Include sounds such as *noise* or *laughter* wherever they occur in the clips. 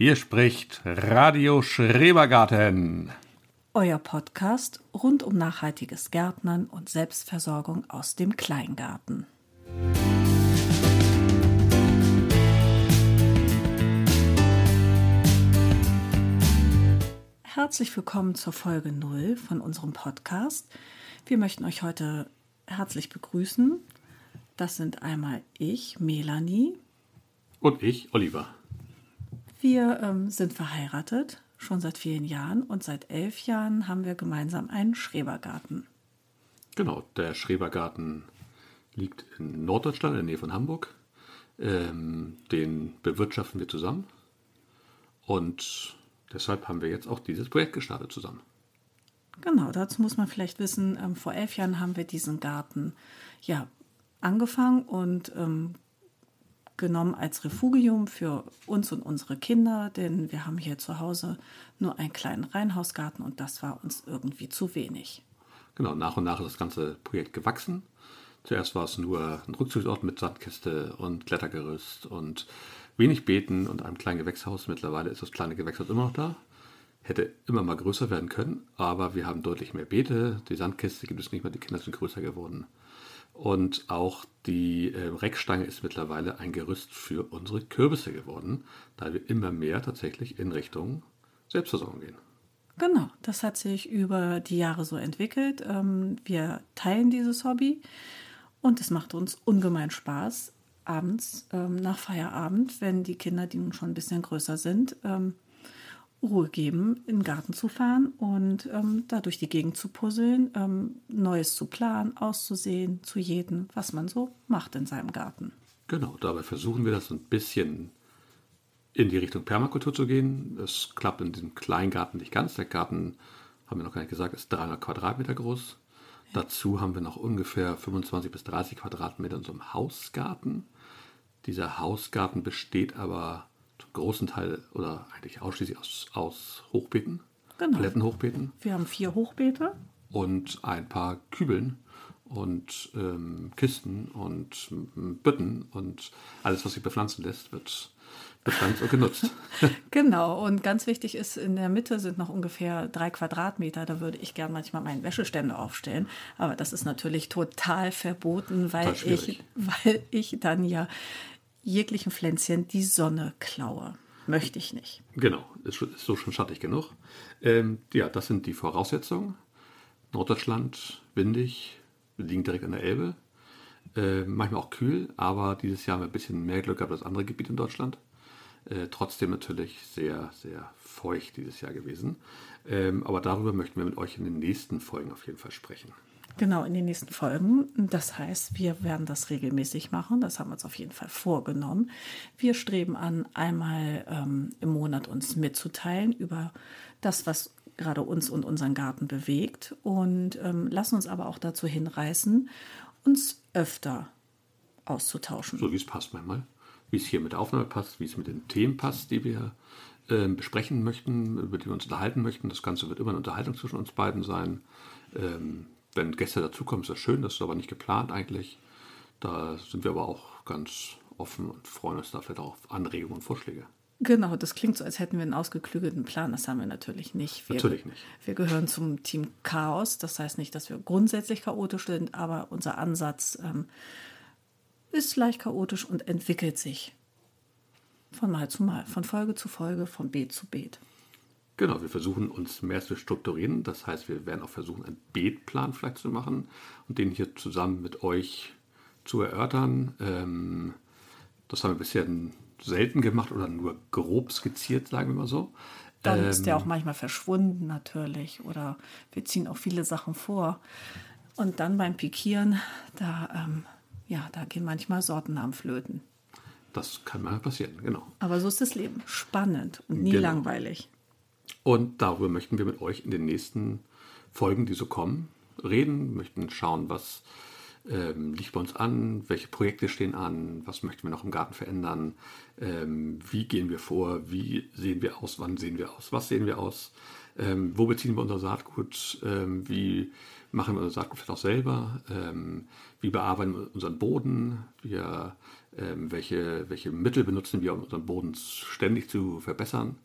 Hier spricht Radio Schrebergarten. Euer Podcast rund um nachhaltiges Gärtnern und Selbstversorgung aus dem Kleingarten. Herzlich willkommen zur Folge 0 von unserem Podcast. Wir möchten euch heute herzlich begrüßen. Das sind einmal ich, Melanie. Und ich, Oliver. Wir ähm, sind verheiratet, schon seit vielen Jahren und seit elf Jahren haben wir gemeinsam einen Schrebergarten. Genau, der Schrebergarten liegt in Norddeutschland, in der Nähe von Hamburg. Ähm, den bewirtschaften wir zusammen. Und deshalb haben wir jetzt auch dieses Projekt gestartet zusammen. Genau, dazu muss man vielleicht wissen, ähm, vor elf Jahren haben wir diesen Garten ja angefangen und ähm, genommen als Refugium für uns und unsere Kinder, denn wir haben hier zu Hause nur einen kleinen Reihenhausgarten und das war uns irgendwie zu wenig. Genau, nach und nach ist das ganze Projekt gewachsen. Zuerst war es nur ein Rückzugsort mit Sandkiste und Klettergerüst und wenig Beeten und einem kleinen Gewächshaus. Mittlerweile ist das kleine Gewächshaus immer noch da. Hätte immer mal größer werden können, aber wir haben deutlich mehr Beete. Die Sandkiste gibt es nicht mehr, die Kinder sind größer geworden. Und auch die äh, Reckstange ist mittlerweile ein Gerüst für unsere Kürbisse geworden, da wir immer mehr tatsächlich in Richtung Selbstversorgung gehen. Genau, das hat sich über die Jahre so entwickelt. Ähm, wir teilen dieses Hobby und es macht uns ungemein Spaß, abends ähm, nach Feierabend, wenn die Kinder, die nun schon ein bisschen größer sind, ähm, Ruhe geben, in den Garten zu fahren und ähm, da durch die Gegend zu puzzeln, ähm, Neues zu planen, auszusehen, zu jedem, was man so macht in seinem Garten. Genau, dabei versuchen wir das ein bisschen in die Richtung Permakultur zu gehen. Das klappt in diesem kleinen Garten nicht ganz. Der Garten, haben wir noch gar nicht gesagt, ist 300 Quadratmeter groß. Ja. Dazu haben wir noch ungefähr 25 bis 30 Quadratmeter in einem Hausgarten. Dieser Hausgarten besteht aber großen Teil oder eigentlich ausschließlich aus, aus Hochbeeten, genau. Palettenhochbeeten. Wir haben vier Hochbeete. Und ein paar Kübeln und ähm, Kisten und Bütten und alles, was sich bepflanzen lässt, wird bepflanzt und genutzt. *laughs* *laughs* genau, und ganz wichtig ist, in der Mitte sind noch ungefähr drei Quadratmeter. Da würde ich gern manchmal meinen Wäscheständer aufstellen. Aber das ist natürlich total verboten, weil, total ich, weil ich dann ja jeglichen Pflänzchen die Sonne klaue. Möchte ich nicht. Genau, ist, so schon schattig genug. Ähm, ja, das sind die Voraussetzungen. Norddeutschland, windig, wir liegen direkt an der Elbe. Äh, manchmal auch kühl, aber dieses Jahr haben wir ein bisschen mehr Glück gehabt als andere Gebiete in Deutschland. Äh, trotzdem natürlich sehr, sehr feucht dieses Jahr gewesen. Ähm, aber darüber möchten wir mit euch in den nächsten Folgen auf jeden Fall sprechen. Genau, in den nächsten Folgen. Das heißt, wir werden das regelmäßig machen. Das haben wir uns auf jeden Fall vorgenommen. Wir streben an, einmal ähm, im Monat uns mitzuteilen über das, was gerade uns und unseren Garten bewegt und ähm, lassen uns aber auch dazu hinreißen, uns öfter auszutauschen. So wie es passt manchmal. Wie es hier mit der Aufnahme passt, wie es mit den Themen passt, die wir äh, besprechen möchten, über die wir uns unterhalten möchten. Das Ganze wird immer eine Unterhaltung zwischen uns beiden sein. Ähm, wenn Gäste dazukommen, ist das schön, das ist aber nicht geplant eigentlich. Da sind wir aber auch ganz offen und freuen uns da vielleicht auch auf Anregungen und Vorschläge. Genau, das klingt so, als hätten wir einen ausgeklügelten Plan. Das haben wir natürlich nicht. Wir, natürlich nicht. Wir gehören zum Team Chaos. Das heißt nicht, dass wir grundsätzlich chaotisch sind, aber unser Ansatz ähm, ist leicht chaotisch und entwickelt sich von Mal zu Mal, von Folge zu Folge, von Beet zu Beet. Genau, wir versuchen uns mehr zu strukturieren. Das heißt, wir werden auch versuchen, einen Beetplan vielleicht zu machen und den hier zusammen mit euch zu erörtern. Ähm, das haben wir bisher selten gemacht oder nur grob skizziert, sagen wir mal so. Dann ähm, ist der auch manchmal verschwunden natürlich oder wir ziehen auch viele Sachen vor. Und dann beim Pikieren, da, ähm, ja, da gehen manchmal Sortennamen flöten. Das kann mal passieren, genau. Aber so ist das Leben. Spannend und nie genau. langweilig. Und darüber möchten wir mit euch in den nächsten Folgen, die so kommen, reden, möchten schauen, was ähm, liegt bei uns an, welche Projekte stehen an, was möchten wir noch im Garten verändern, ähm, wie gehen wir vor, wie sehen wir aus, wann sehen wir aus, was sehen wir aus, ähm, wo beziehen wir unser Saatgut, ähm, wie machen wir unser Saatgut vielleicht auch selber? Ähm, wie bearbeiten wir unseren Boden? Wir, ähm, welche, welche Mittel benutzen wir, um unseren Boden ständig zu verbessern?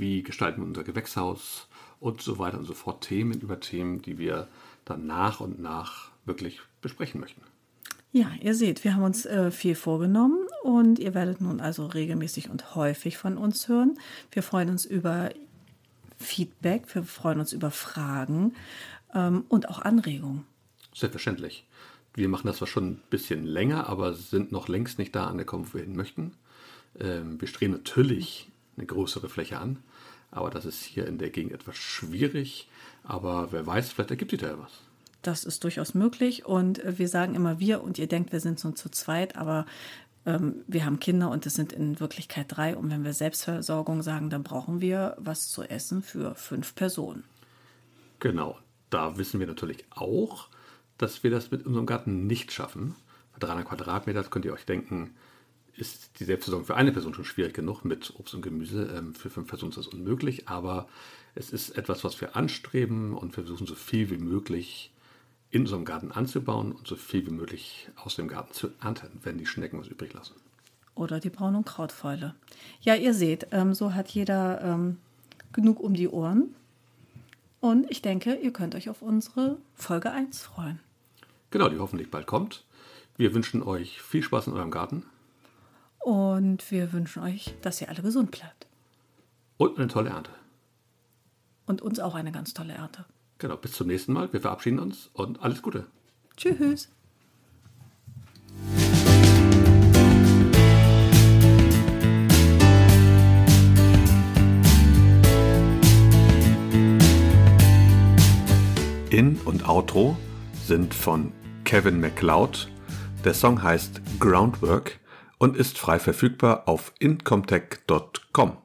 Wie gestalten wir unser Gewächshaus? Und so weiter und so fort. Themen über Themen, die wir dann nach und nach wirklich besprechen möchten. Ja, ihr seht, wir haben uns äh, viel vorgenommen und ihr werdet nun also regelmäßig und häufig von uns hören. Wir freuen uns über Feedback, wir freuen uns über Fragen ähm, und auch Anregungen. Selbstverständlich. Wir machen das zwar schon ein bisschen länger, aber sind noch längst nicht da angekommen, wo wir hin möchten. Ähm, wir streben natürlich eine größere Fläche an, aber das ist hier in der Gegend etwas schwierig. Aber wer weiß, vielleicht ergibt sich da ja was. Das ist durchaus möglich und wir sagen immer wir und ihr denkt, wir sind so zu zweit, aber ähm, wir haben Kinder und es sind in Wirklichkeit drei. Und wenn wir Selbstversorgung sagen, dann brauchen wir was zu essen für fünf Personen. Genau, da wissen wir natürlich auch, dass wir das mit unserem Garten nicht schaffen. Bei 300 Quadratmeter könnt ihr euch denken, ist die Selbstversorgung für eine Person schon schwierig genug. Mit Obst und Gemüse ähm, für fünf Personen ist das unmöglich. Aber es ist etwas, was wir anstreben und wir versuchen so viel wie möglich in unserem Garten anzubauen und so viel wie möglich aus dem Garten zu ernten, wenn die Schnecken was übrig lassen. Oder die Braun- und Krautfäule. Ja, ihr seht, ähm, so hat jeder ähm, genug um die Ohren. Und ich denke, ihr könnt euch auf unsere Folge 1 freuen. Genau, die hoffentlich bald kommt. Wir wünschen euch viel Spaß in eurem Garten. Und wir wünschen euch, dass ihr alle gesund bleibt. Und eine tolle Ernte. Und uns auch eine ganz tolle Ernte. Genau, bis zum nächsten Mal. Wir verabschieden uns und alles Gute. Tschüss. In- und Outro sind von Kevin MacLeod. Der Song heißt Groundwork und ist frei verfügbar auf incomtech.com.